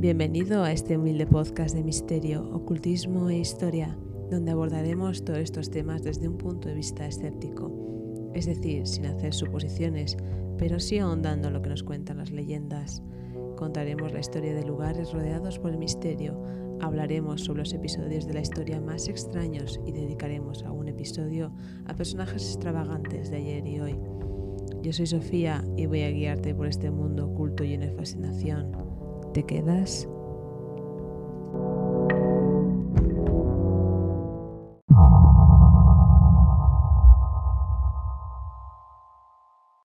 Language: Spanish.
Bienvenido a este humilde podcast de misterio, ocultismo e historia, donde abordaremos todos estos temas desde un punto de vista escéptico, es decir, sin hacer suposiciones, pero sí ahondando lo que nos cuentan las leyendas. Contaremos la historia de lugares rodeados por el misterio, hablaremos sobre los episodios de la historia más extraños y dedicaremos a un episodio a personajes extravagantes de ayer y hoy. Yo soy Sofía y voy a guiarte por este mundo oculto lleno de fascinación ¿Te quedas?